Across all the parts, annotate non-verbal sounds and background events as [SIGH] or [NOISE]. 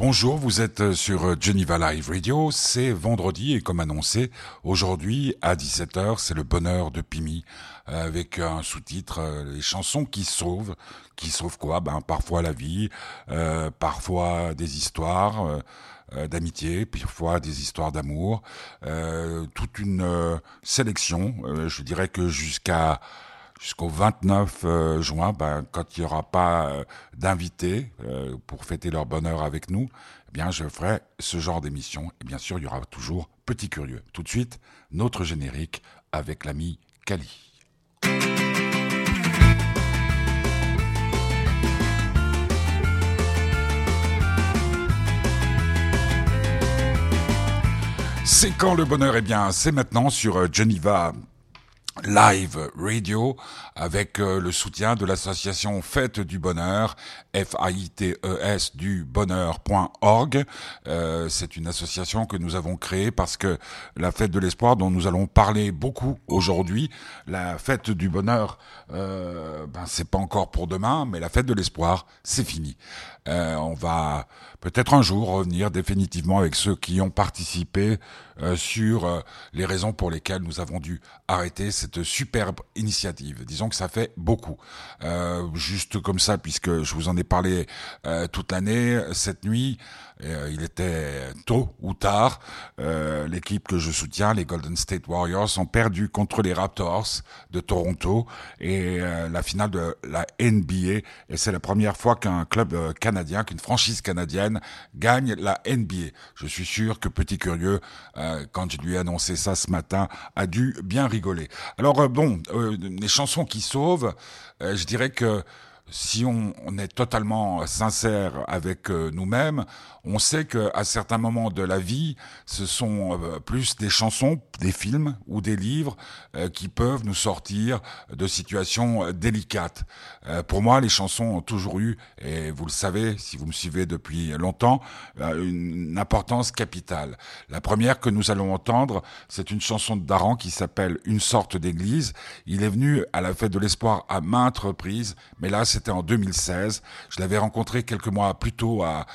Bonjour, vous êtes sur Geneva Live Radio, c'est vendredi et comme annoncé, aujourd'hui à 17h, c'est le bonheur de Pimi avec un sous-titre euh, les chansons qui sauvent, qui sauvent quoi? Ben parfois la vie, euh, parfois des histoires euh, d'amitié, parfois des histoires d'amour, toute une sélection, je dirais que jusqu'à jusqu'au 29 euh, juin, ben, quand il n'y aura pas euh, d'invités euh, pour fêter leur bonheur avec nous, eh bien, je ferai ce genre d'émission. Et bien sûr, il y aura toujours Petit Curieux. Tout de suite, notre générique avec l'ami Kali. C'est quand le bonheur? Eh bien, c'est maintenant sur Geneva live radio avec euh, le soutien de l'association Fête du Bonheur, F-A-I-T-E-S du bonheur.org. Euh, c'est une association que nous avons créée parce que la Fête de l'Espoir dont nous allons parler beaucoup aujourd'hui, la Fête du Bonheur, euh, ben, c'est pas encore pour demain, mais la Fête de l'Espoir, c'est fini. Euh, on va peut-être un jour revenir définitivement avec ceux qui ont participé euh, sur euh, les raisons pour lesquelles nous avons dû arrêter cette superbe initiative. Disons que ça fait beaucoup. juste comme ça, puisque je vous en ai parlé toute l'année, cette nuit, euh, il était tôt ou tard. Euh, l'équipe que je soutiens, les Golden State Warriors, ont perdu contre les Raptors de Toronto et euh, la finale de la NBA. Et c'est la première fois qu'un club canadien, qu'une franchise canadienne gagne la NBA. Je suis sûr que Petit Curieux, quand je lui ai annoncé ça ce matin, a dû bien rigoler. Alors bon, les chansons qui sauvent, je dirais que si on, est totalement sincère avec euh, nous-mêmes, on sait que à certains moments de la vie, ce sont euh, plus des chansons, des films ou des livres euh, qui peuvent nous sortir de situations délicates. pour moi, les chansons ont toujours eu, et vous le savez si vous me suivez depuis longtemps, une importance capitale. La première que nous allons entendre, c'est une chanson de Daran qui s'appelle Une sorte d'église. Il est venu à la fête de l'espoir à maintes reprises, mais là, c'était en 2016. Je l'avais rencontré quelques mois plus tôt à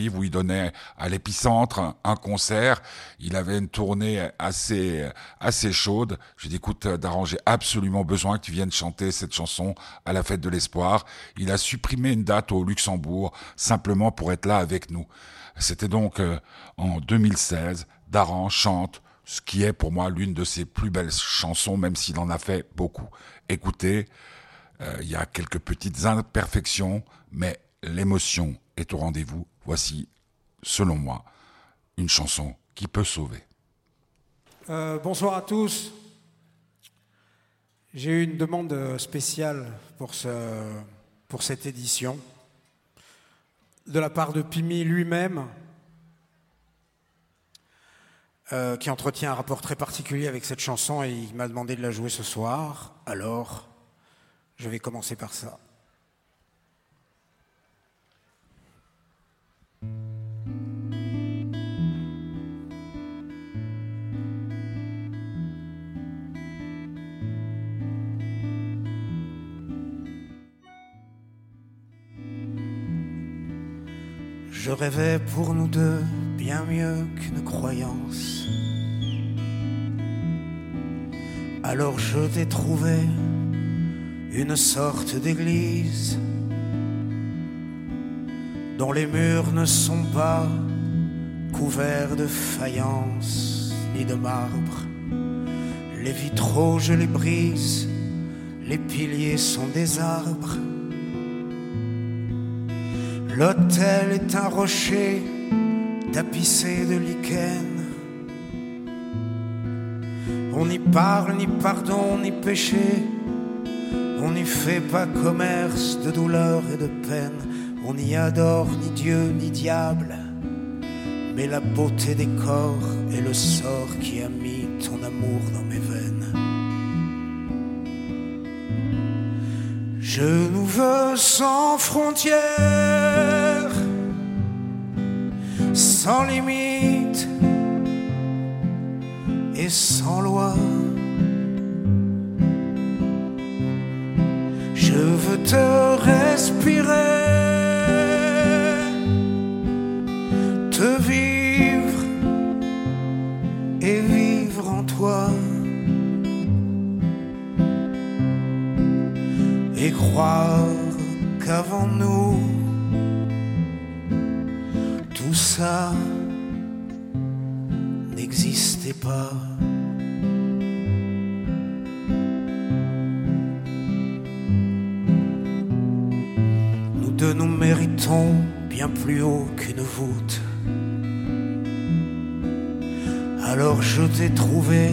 Collonges-Bellerive où il donnait à l'épicentre un concert. Il avait une tournée assez assez chaude. Je lui ai dit écoute Daran, j'ai absolument besoin que tu viennes chanter cette chanson à la fête de l'espoir. Il a supprimé une date au Luxembourg simplement pour être là avec nous. C'était donc euh, en 2016. Daran chante ce qui est pour moi l'une de ses plus belles chansons, même s'il en a fait beaucoup. Écoutez, euh, il y a quelques petites imperfections, mais l'émotion est au rendez-vous. Voici, selon moi, une chanson qui peut sauver. Euh, bonsoir à tous. J'ai eu une demande spéciale pour, ce, pour cette édition de la part de Pimi lui-même, euh, qui entretient un rapport très particulier avec cette chanson et il m'a demandé de la jouer ce soir. Alors, je vais commencer par ça. Je rêvais pour nous deux bien mieux qu'une croyance. Alors je t'ai trouvé une sorte d'église dont les murs ne sont pas couverts de faïence ni de marbre. Les vitraux, je les brise, les piliers sont des arbres. L'autel est un rocher tapissé de lichen. On n'y parle ni pardon ni péché on n'y fait pas commerce de douleur et de peine. On n'y adore ni Dieu ni diable. Mais la beauté des corps et le sort qui a mis ton amour dans mes veines. Je veux sans frontières, sans limite et sans loi. Je veux te respirer croire qu'avant nous, tout ça n'existait pas. Nous deux, nous méritons bien plus haut qu'une voûte. Alors je t'ai trouvé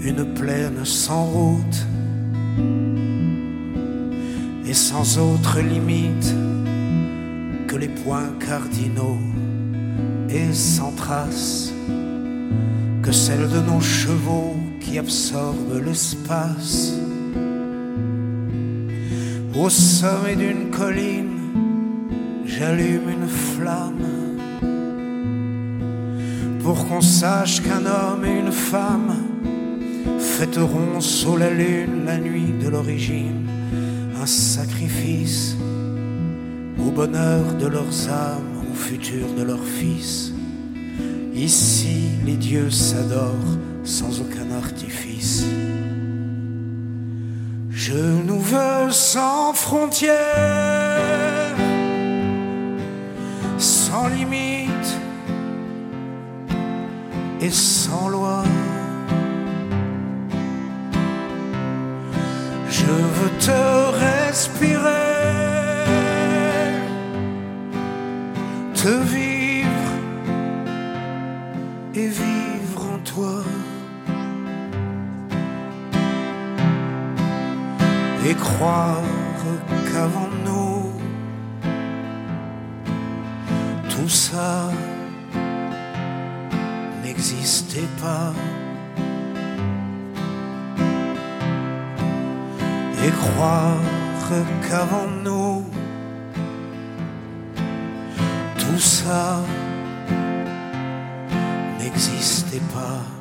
une plaine sans route sans autre limite que les points cardinaux et sans trace que celle de nos chevaux qui absorbent l'espace. Au sommet d'une colline, j'allume une flamme pour qu'on sache qu'un homme et une femme fêteront sous la lune la nuit de l'origine sacrifice au bonheur de leurs âmes, au futur de leurs fils. Ici, les dieux s'adorent sans aucun artifice. Je nous veux sans frontières, sans limite et sans loi. Je veux te respirer, te vivre et vivre en toi. Et croire qu'avant nous, tout ça n'existait pas. et croire qu'avant nous, tout ça n'existait pas.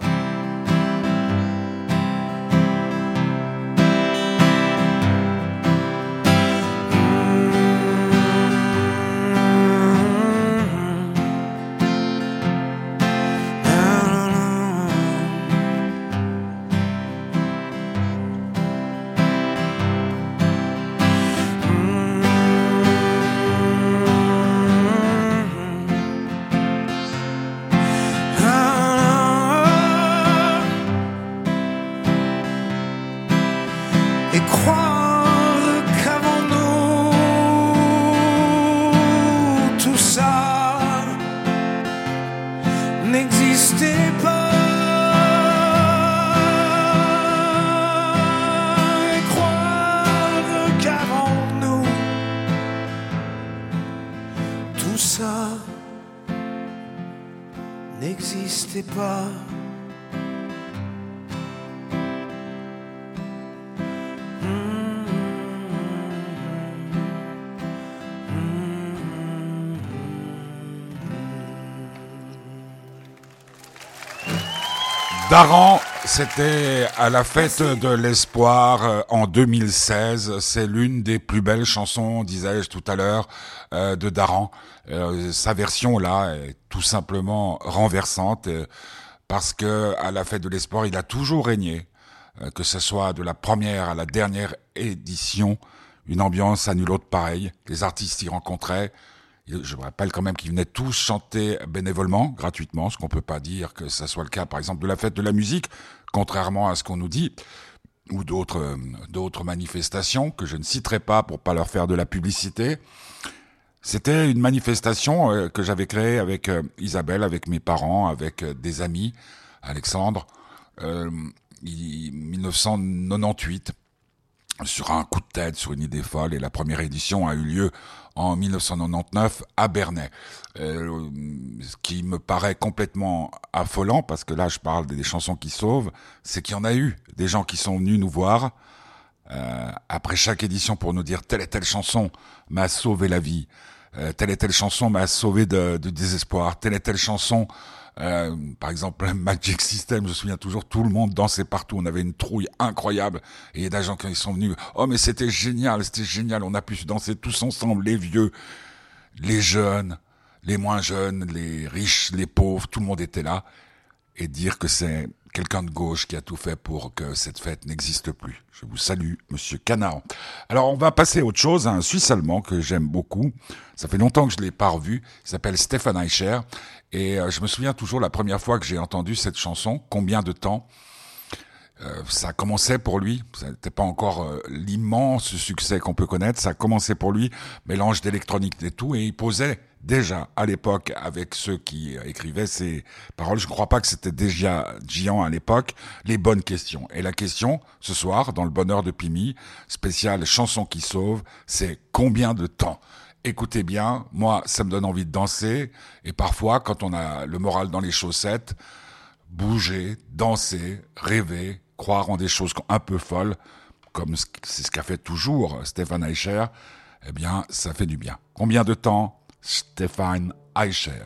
Daran, c'était à la fête de l'espoir euh, en 2016. C'est l'une des plus belles chansons, disais-je tout à l'heure, euh, de Daran. Euh, sa version là est tout simplement renversante euh, parce que à la fête de l'espoir, il a toujours régné, euh, que ce soit de la première à la dernière édition, une ambiance à nul autre pareille. Les artistes s'y rencontraient. Je me rappelle quand même qu'ils venaient tous chanter bénévolement, gratuitement, ce qu'on peut pas dire que ça soit le cas, par exemple, de la fête de la musique, contrairement à ce qu'on nous dit, ou d'autres euh, d'autres manifestations que je ne citerai pas pour pas leur faire de la publicité. C'était une manifestation euh, que j'avais créée avec euh, Isabelle, avec mes parents, avec des amis, Alexandre, euh, il- 1998 sur un coup de tête, sur une idée folle, et la première édition a eu lieu en 1999 à Bernay. Euh, ce qui me paraît complètement affolant, parce que là je parle des chansons qui sauvent, c'est qu'il y en a eu des gens qui sont venus nous voir euh, après chaque édition pour nous dire telle et telle chanson m'a sauvé la vie, euh, telle et telle chanson m'a sauvé de, de désespoir, telle et telle chanson euh, par exemple, Magic System, je me souviens toujours, tout le monde dansait partout. On avait une trouille incroyable. Et il y a des gens qui sont venus. Oh, mais c'était génial, c'était génial. On a pu danser tous ensemble, les vieux, les jeunes, les moins jeunes, les riches, les pauvres. Tout le monde était là. Et dire que c'est quelqu'un de gauche qui a tout fait pour que cette fête n'existe plus. Je vous salue, monsieur Canard. Alors, on va passer à autre chose, un Suisse allemand que j'aime beaucoup. Ça fait longtemps que je l'ai pas revu. Il s'appelle Stefan Eicher. Et euh, je me souviens toujours la première fois que j'ai entendu cette chanson, Combien de temps euh, ça commençait pour lui, ça n'était pas encore euh, l'immense succès qu'on peut connaître, ça commençait pour lui, mélange d'électronique et tout, et il posait déjà à l'époque avec ceux qui écrivaient ces paroles, je ne crois pas que c'était déjà Gian à l'époque, les bonnes questions. Et la question, ce soir, dans le bonheur de Pimi, spécial chanson qui sauve, c'est combien de temps? Écoutez bien, moi, ça me donne envie de danser, et parfois, quand on a le moral dans les chaussettes, bouger, danser, rêver, croire en des choses un peu folles, comme c'est ce qu'a fait toujours Stéphane Eicher, eh bien, ça fait du bien. Combien de temps Stéphane Eicher?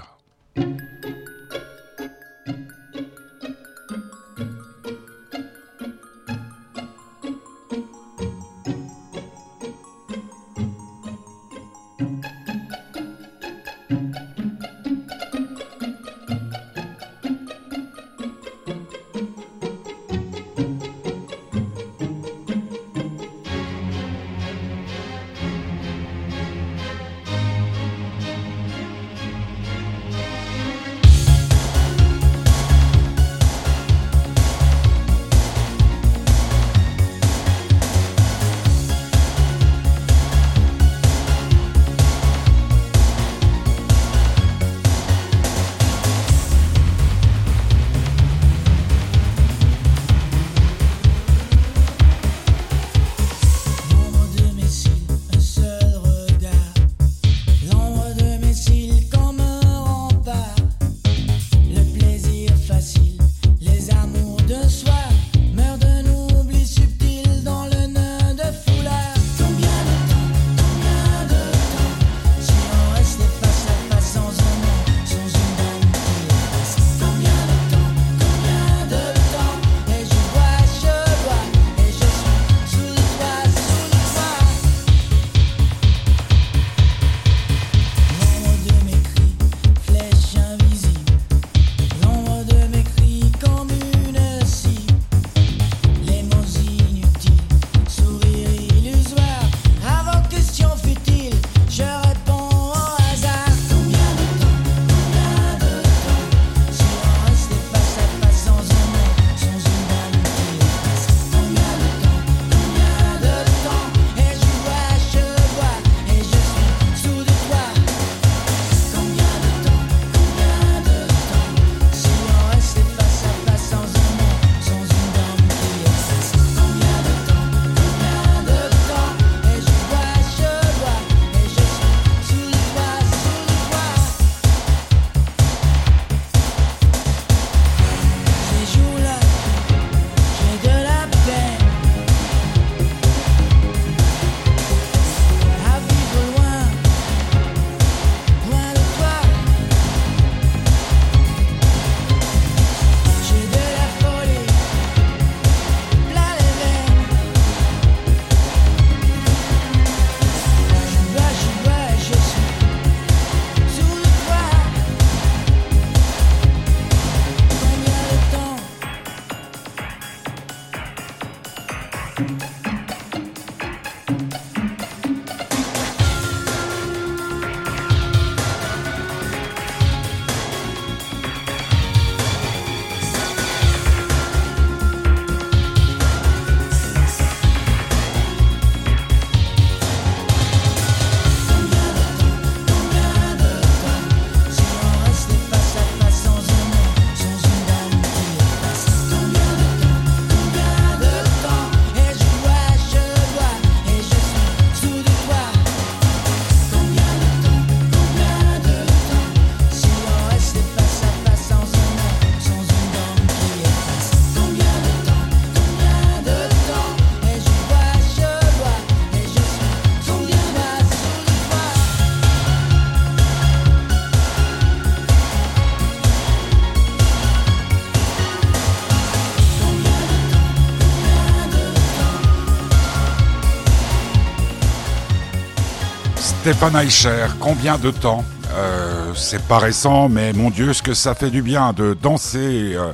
Stéphane Eicher, combien de temps euh, C'est pas récent, mais mon Dieu, ce que ça fait du bien de danser euh,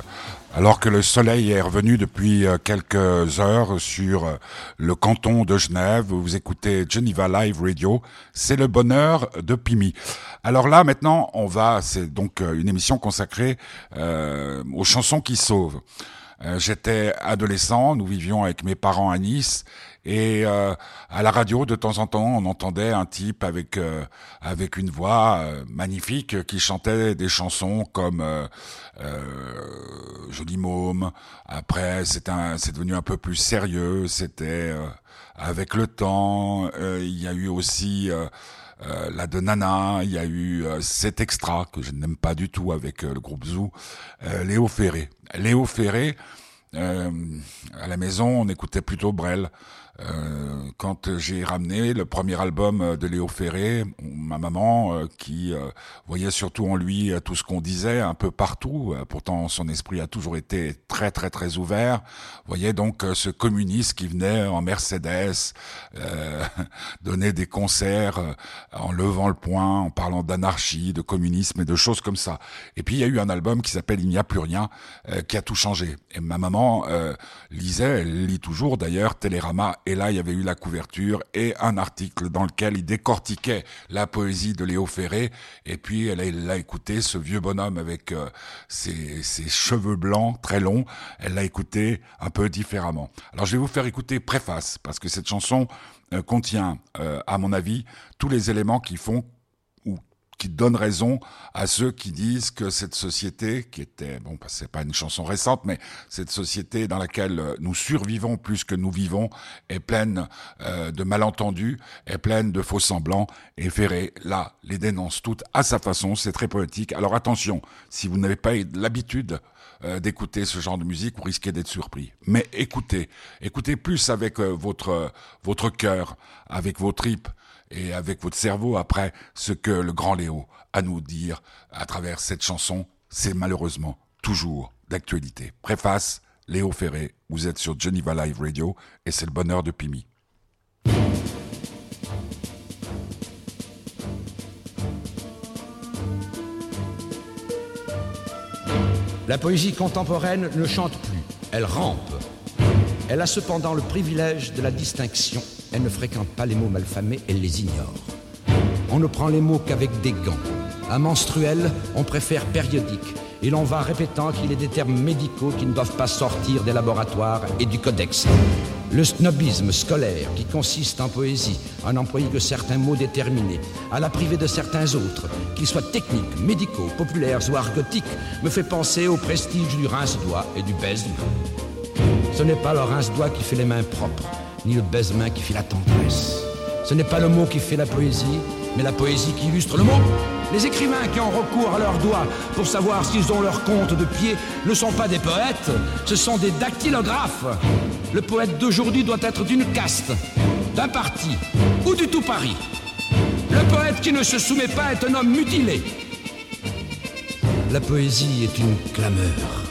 Alors que le soleil est revenu depuis euh, quelques heures sur euh, le canton de Genève, vous écoutez Geneva Live Radio, c'est le bonheur de Pimi. Alors là, maintenant, on va, c'est donc euh, une émission consacrée aux chansons qui sauvent. J'étais adolescent, nous vivions avec mes parents à Nice et euh, à la radio, de temps en temps, on entendait un type avec euh, avec une voix euh, magnifique qui chantait des chansons comme Joli Môme. Après, c'est un, c'est devenu un peu plus sérieux. C'était avec le temps. Il y a eu aussi la de Nana, il y a eu cet extra que je n'aime pas du tout avec le groupe Zou, Léo Ferré. Léo Ferré, à la maison, on écoutait plutôt Brel. Euh, quand j'ai ramené le premier album de Léo Ferré, ma maman, euh, qui euh, voyait surtout en lui tout ce qu'on disait un peu partout, pourtant son esprit a toujours été très très très ouvert, voyait donc ce communiste qui venait en Mercedes, [LAUGHS] donner des concerts en levant le poing, en parlant d'anarchie, de communisme et de choses comme ça. Et puis il y a eu un album qui s'appelle Il n'y a plus rien, qui a tout changé. Et ma maman lisait, elle lit toujours d'ailleurs, Télérama et là, il y avait eu la couverture et un article dans lequel il décortiquait la poésie de Léo Ferré. Et puis, elle a, écouté ce vieux bonhomme avec euh, ses, cheveux blancs très longs. Elle l'a écouté un peu différemment. Alors, je vais vous faire écouter préface parce que cette chanson euh, contient, euh, à mon avis, tous les éléments qui font qui donne raison à ceux qui disent que cette société, qui était, bon, c'est pas une chanson récente, mais cette société dans laquelle euh, nous survivons plus que nous vivons est pleine euh, de malentendus, est pleine de faux semblants, et Ferré, là, les dénonce toutes à sa façon, c'est très poétique. Alors attention, si vous n'avez pas l'habitude euh, d'écouter ce genre de musique, vous risquez d'être surpris. Mais écoutez, écoutez plus avec votre votre cœur, avec vos tripes, et avec votre cerveau après ce que le grand Léo a nous dire à travers cette chanson, c'est malheureusement toujours d'actualité. Préface, Léo Ferré, vous êtes sur Geneva Live Radio et c'est le bonheur de Pimi. La poésie contemporaine ne chante plus, elle rampe. Elle a cependant le privilège de la distinction elle ne fréquente pas les mots malfamés, elle les ignore. On ne prend les mots qu'avec des gants. À menstruel, on préfère périodique. Et l'on va répétant qu'il est des termes médicaux qui ne doivent pas sortir des laboratoires et du codex. Le snobisme scolaire, qui consiste en poésie, à n'employer que certains mots déterminés, à la priver de certains autres, qu'ils soient techniques, médicaux, populaires ou argotiques, me fait penser au prestige du rince-doigt et du baise Ce n'est pas le rince-doigt qui fait les mains propres, ni le baisement qui fait la tendresse. Ce n'est pas le mot qui fait la poésie, mais la poésie qui illustre le mot. Les écrivains qui ont recours à leurs doigts pour savoir s'ils ont leur compte de pied ne sont pas des poètes, ce sont des dactylographes. Le poète d'aujourd'hui doit être d'une caste, d'un parti ou du tout Paris. Le poète qui ne se soumet pas est un homme mutilé. La poésie est une clameur.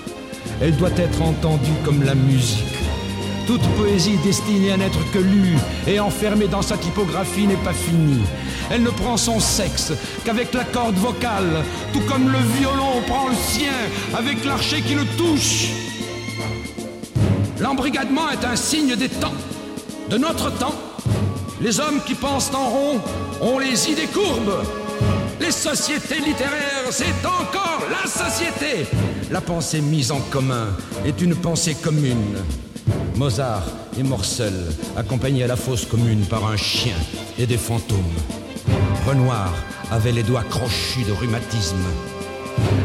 Elle doit être entendue comme la musique. Toute poésie destinée à n'être que lue et enfermée dans sa typographie n'est pas finie. Elle ne prend son sexe qu'avec la corde vocale, tout comme le violon prend le sien avec l'archet qui le touche. L'embrigadement est un signe des temps, de notre temps. Les hommes qui pensent en rond ont les idées courbes. Les sociétés littéraires, c'est encore la société. La pensée mise en commun est une pensée commune. Mozart et Morcel, accompagnés à la fosse commune par un chien et des fantômes. Renoir avait les doigts crochus de rhumatisme.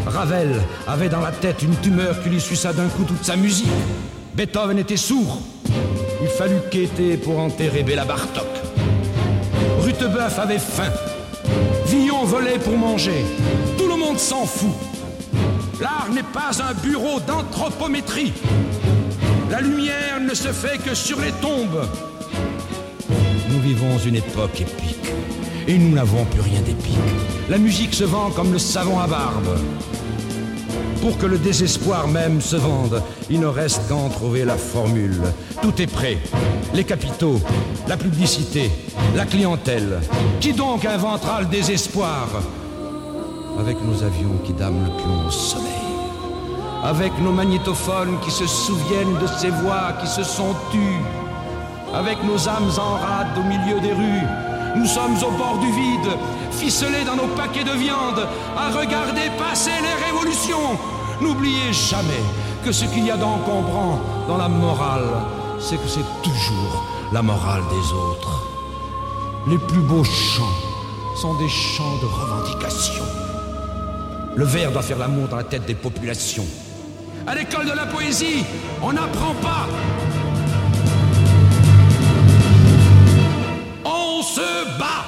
Ravel avait dans la tête une tumeur qui lui suça d'un coup toute sa musique. Beethoven était sourd. Il fallut quêter pour enterrer Béla Bartok. Rutebeuf avait faim. Villon volait pour manger. Tout le monde s'en fout. L'art n'est pas un bureau d'anthropométrie. La lumière ne se fait que sur les tombes. Nous vivons une époque épique. Et nous n'avons plus rien d'épique. La musique se vend comme le savon à barbe. Pour que le désespoir même se vende, il ne reste qu'à en trouver la formule. Tout est prêt. Les capitaux, la publicité, la clientèle. Qui donc inventera le désespoir? Avec nos avions qui dament le plomb au soleil avec nos magnétophones qui se souviennent de ces voix qui se sont tues, avec nos âmes en rade au milieu des rues. Nous sommes au bord du vide, ficelés dans nos paquets de viande, à regarder passer les révolutions. N'oubliez jamais que ce qu'il y a d'encombrant dans la morale, c'est que c'est toujours la morale des autres. Les plus beaux chants sont des chants de revendication. Le verre doit faire l'amour dans la tête des populations. À l'école de la poésie, on n'apprend pas. On se bat.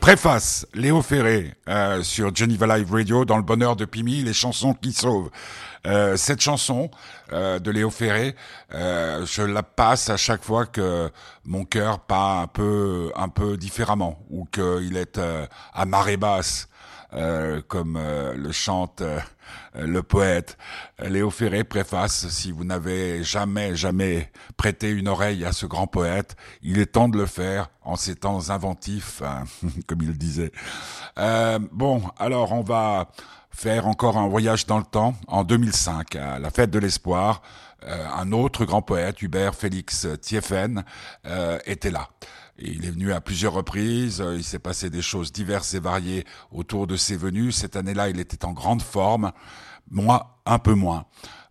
Préface, Léo Ferré euh, sur Geneva Live Radio dans le bonheur de Pimi, les chansons qui sauvent. Euh, cette chanson euh, de Léo Ferré, euh, je la passe à chaque fois que mon cœur part un peu, un peu différemment ou qu'il est à marée basse. Euh, comme euh, le chante euh, le poète Léo Ferré préface si vous n'avez jamais jamais prêté une oreille à ce grand poète il est temps de le faire en ces temps inventifs hein, [LAUGHS] comme il disait. Bon alors on va faire encore un voyage dans le temps en 2005 à la fête de l'espoir. Un autre grand poète Hubert Félix Thieffen était là il est venu à plusieurs reprises, il s'est passé des choses diverses et variées autour de ses venues. Cette année-là, il était en grande forme, moi un peu moins.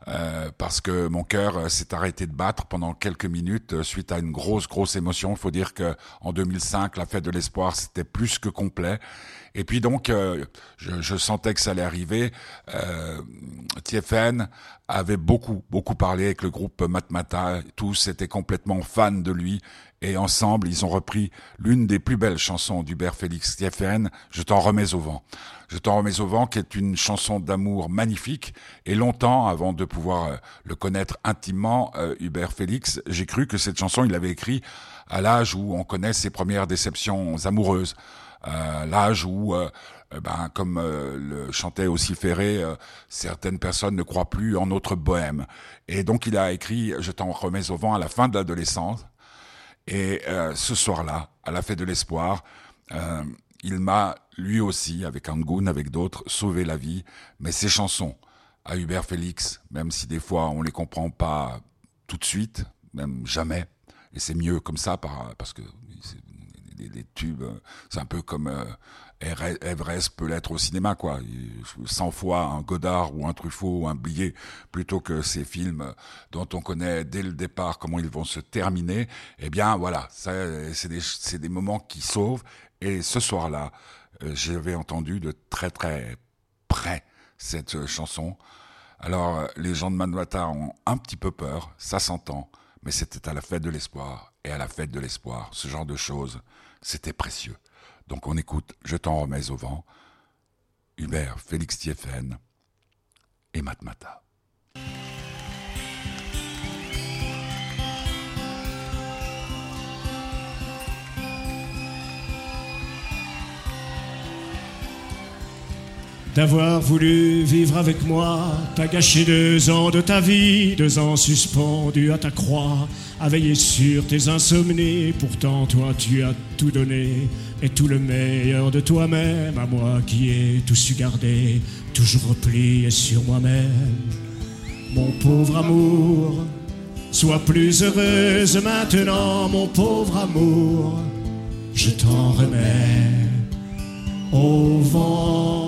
Euh, parce que mon cœur euh, s'est arrêté de battre pendant quelques minutes euh, suite à une grosse grosse émotion. Il faut dire que en 2005, la fête de l'espoir c'était plus que complet. Et puis donc, euh, je, je, sentais que ça allait arriver. Euh, TFN avait beaucoup beaucoup parlé avec le groupe Matmata. Tous étaient complètement fans de lui. Et ensemble, ils ont repris l'une des plus belles chansons d'Hubert Félix TFN, Je t'en remets au vent. Je t'en remets au vent, qui est une chanson d'amour magnifique. Et longtemps, avant de pouvoir euh, le connaître intimement, euh, Hubert Félix, j'ai cru que cette chanson, il l'avait écrit à l'âge où on connaît ses premières déceptions amoureuses. Euh, l'âge où, euh, ben, comme euh, le chantait aussi Ferré, certaines personnes ne croient plus en notre bohème. Et donc il a écrit Je t'en remets au vent à la fin de l'adolescence. Et ce soir-là, à la fête de l'espoir, il m'a lui aussi, avec Angoun, avec d'autres, sauvé la vie. Mais ses chansons à Hubert Félix, même si des fois on les comprend pas tout de suite, même jamais, et c'est mieux comme ça parce que des, tubes. C'est un peu comme euh, Everest peut l'être au cinéma, quoi. 100 fois un Godard ou un Truffaut ou un Billet, plutôt que ces films dont on connaît dès le départ comment ils vont se terminer. Eh bien, voilà, c'est des, des moments qui sauvent. Et ce soir-là, euh, j'avais entendu de très très près cette chanson. Alors, les gens de Manwata ont un petit peu peur, ça s'entend, mais c'était à la fête de l'espoir. Et à la fête de l'espoir, ce genre de choses, c'était précieux. Donc on écoute Je t'en remets au vent, Hubert Félix Thieffen et Matmata. D'avoir voulu vivre avec moi, t'as gâché deux ans de ta vie, deux ans suspendus à ta croix, à veiller sur tes insomnies. Pourtant, toi, tu as tout donné, et tout le meilleur de toi-même, à moi qui ai tout su garder, toujours replié sur moi-même. Mon pauvre amour, sois plus heureuse maintenant, mon pauvre amour, je t'en remets au vent.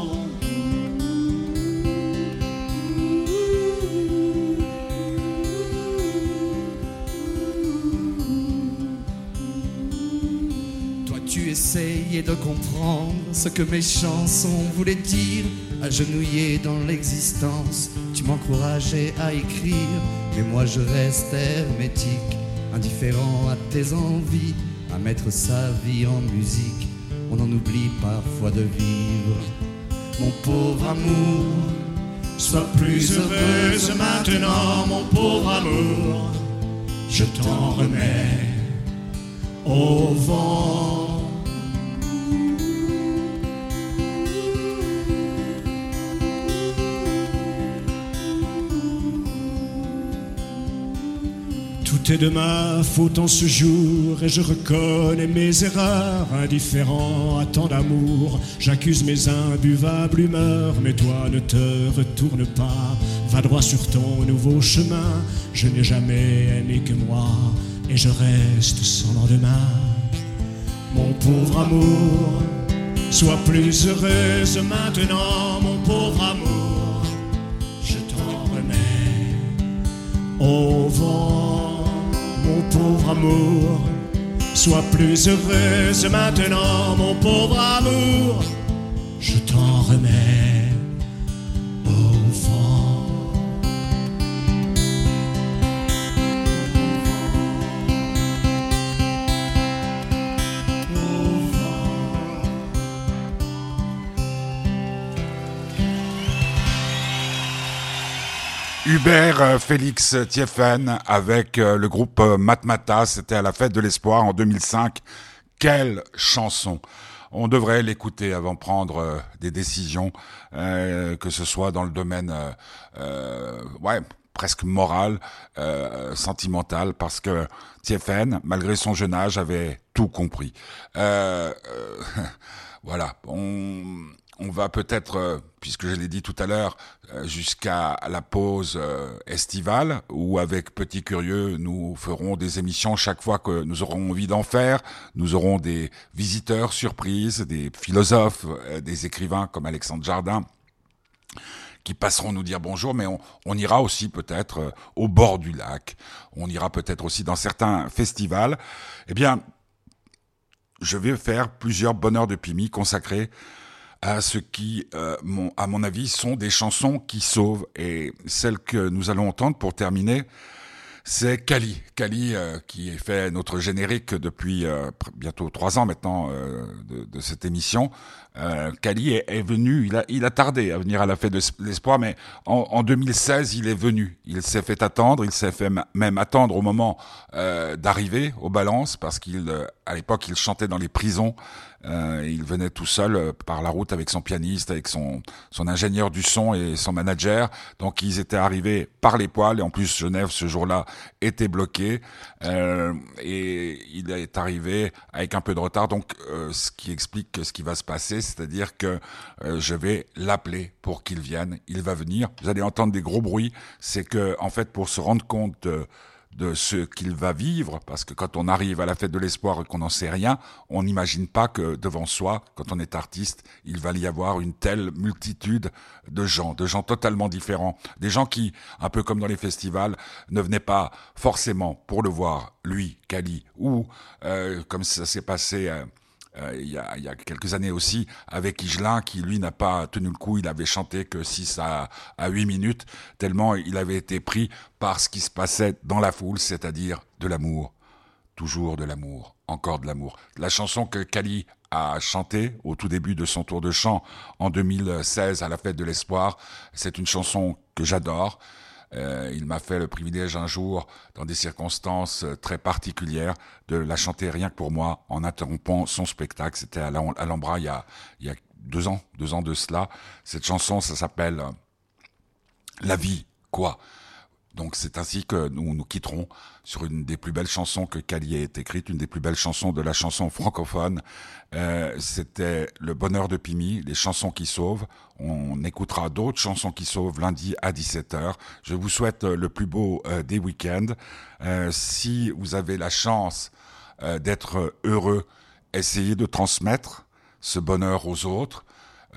De comprendre ce que mes chansons voulaient dire. Agenouillé dans l'existence, tu m'encourageais à écrire, mais moi je reste hermétique, indifférent à tes envies, à mettre sa vie en musique. On en oublie parfois de vivre. Mon pauvre amour, sois plus heureuse maintenant, mon pauvre amour. Je t'en remets au vent. De ma faute en ce jour et je reconnais mes erreurs. Indifférent à tant d'amour, j'accuse mes imbuvables humeurs. Mais toi ne te retourne pas, va droit sur ton nouveau chemin. Je n'ai jamais aimé que moi et je reste sans lendemain. Mon pauvre amour, sois plus heureuse maintenant, mon pauvre amour. Je t'en remets au vent, mon pauvre amour. Sois plus heureuse maintenant, mon pauvre amour. Je t'en remets Hubert euh, Félix Thieffen avec euh, le groupe euh, Matmata, c'était à la fête de l'espoir en 2005. Quelle chanson on devrait l'écouter avant de prendre des décisions, que ce soit dans le domaine, ouais, presque moral, sentimental, parce que Thieffen, malgré son jeune âge, avait tout compris. [LAUGHS] voilà, on va peut-être puisque je l'ai dit tout à l'heure, euh, jusqu'à la pause euh, estivale, où avec Petit Curieux, nous ferons des émissions chaque fois que nous aurons envie d'en faire. Nous aurons des visiteurs surprises, des philosophes, euh, des écrivains comme Alexandre Jardin qui passeront nous dire bonjour, mais on, on ira aussi peut-être au bord du lac, on ira peut-être aussi dans certains festivals. Eh bien, je vais faire plusieurs bonheurs de Pimi consacrés à ce qui, euh, mon, à mon avis, sont des chansons qui sauvent. Et celle que nous allons entendre pour terminer, c'est Kali. Kali euh, qui fait notre générique depuis euh, bientôt trois ans maintenant euh, de, de, cette émission. Kali est, est, venu, il a, il a tardé à venir à la fête de l'espoir, mais en, en, 2016, il est venu. Il s'est fait attendre, il s'est fait même attendre au moment d'arriver aux balances, parce qu'il, à l'époque, il chantait dans les prisons. Euh, il venait tout seul euh, par la route avec son pianiste, avec son, son ingénieur du son et son manager. Donc ils étaient arrivés par les poils et en plus Genève ce jour-là était bloqué euh, et il est arrivé avec un peu de retard. Donc euh, ce qui explique ce qui va se passer, c'est-à-dire que euh, je vais l'appeler pour qu'il vienne. Il va venir. Vous allez entendre des gros bruits. C'est que en fait pour se rendre compte de ce qu'il va vivre, parce que quand on arrive à la fête de l'espoir et qu'on n'en sait rien, on n'imagine pas que devant soi, quand on est artiste, il va y avoir une telle multitude de gens, de gens totalement différents, des gens qui, un peu comme dans les festivals, ne venaient pas forcément pour le voir, lui, Kali, ou euh, comme ça s'est passé euh, il, y a, il, y a, quelques années aussi, avec Igelin, qui lui n'a pas tenu le coup, il avait chanté que 6 à, à 8 minutes, tellement il avait été pris par ce qui se passait dans la foule, c'est-à-dire de l'amour. Toujours de l'amour, encore de l'amour. La chanson que Kali a chanté au tout début de son tour de chant en 2016 à la fête de l'espoir, c'est une chanson que j'adore. Euh, il m'a fait le privilège un jour, dans des circonstances euh, très particulières, de la chanter rien que pour moi, en interrompant son spectacle. C'était à il, il, y a deux ans, deux ans de cela. Cette chanson, ça s'appelle euh, La vie, quoi? Donc c'est ainsi que nous nous quitterons sur une des plus belles chansons que Cali ait écrite, une des plus belles chansons de la chanson francophone. Euh, C'était Le bonheur de Pimi, les chansons qui sauvent. On écoutera d'autres chansons qui sauvent lundi à 17h. Je vous souhaite le plus beau euh, des week-ends. Euh, si vous avez la chance euh, d'être heureux, essayez de transmettre ce bonheur aux autres.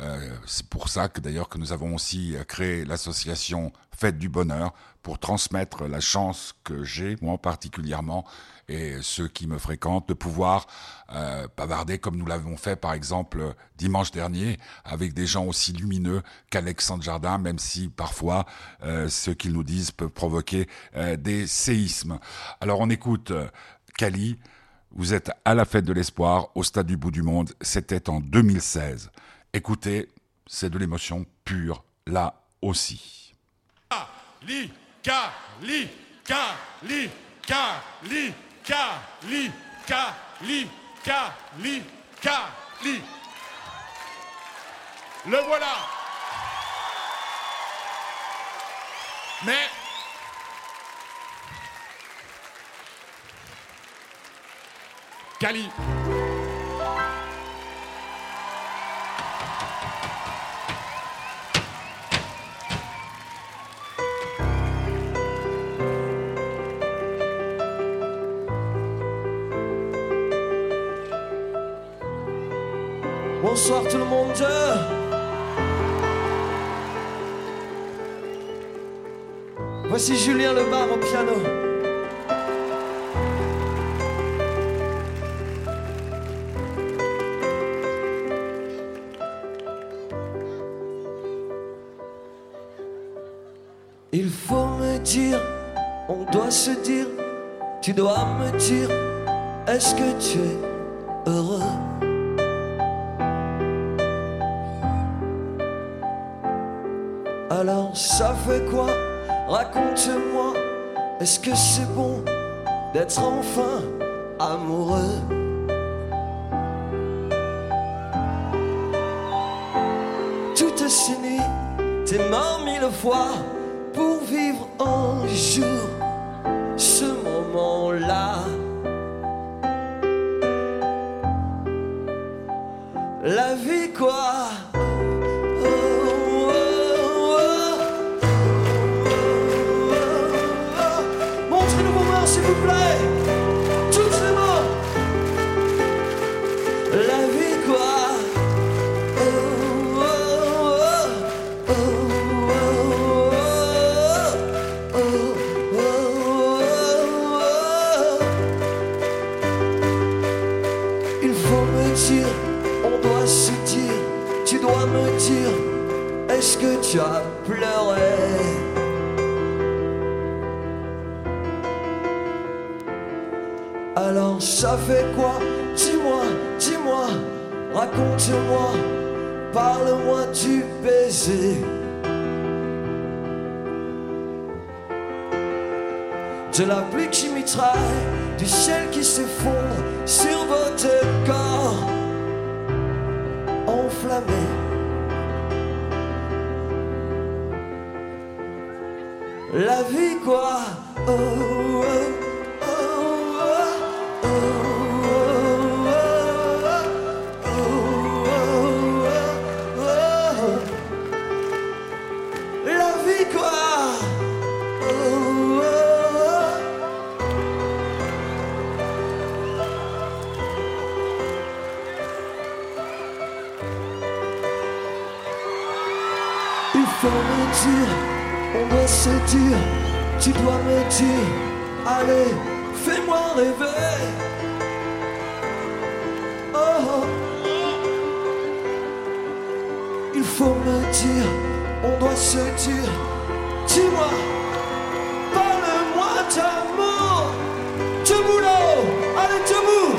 Euh, c'est pour ça que d'ailleurs que nous avons aussi créé l'association Fête du Bonheur pour transmettre la chance que j'ai, moi particulièrement, et ceux qui me fréquentent, de pouvoir euh, bavarder comme nous l'avons fait par exemple dimanche dernier avec des gens aussi lumineux qu'Alexandre Jardin, même si parfois euh, ce qu'ils nous disent peut provoquer euh, des séismes. Alors on écoute euh, Kali, vous êtes à la fête de l'espoir au stade du bout du monde, c'était en 2016. Écoutez, c'est de l'émotion pure, là aussi. Le voilà. Mais Cali. Bonsoir tout le monde. Voici Julien Lebar au piano. Il faut me dire, on doit se dire, tu dois me dire, est-ce que tu es heureux? Ça fait quoi? Raconte-moi, est-ce que c'est bon d'être enfin amoureux? Tout est fini, t'es mort mille fois pour vivre un jour me dire, est-ce que tu as pleuré? Alors ça fait quoi? Dis-moi, dis-moi, raconte-moi, parle-moi du baiser. De la pluie qui mitraille, du ciel qui s'effondre sur votre corps enflammé. la vie quoi. Oh, la vie quoi. Il faut me dire tu dois me dire, allez, fais-moi rêver. Oh, il faut me dire, on doit se dire, dis-moi, parle-moi d'amour, de boulot, allez debout,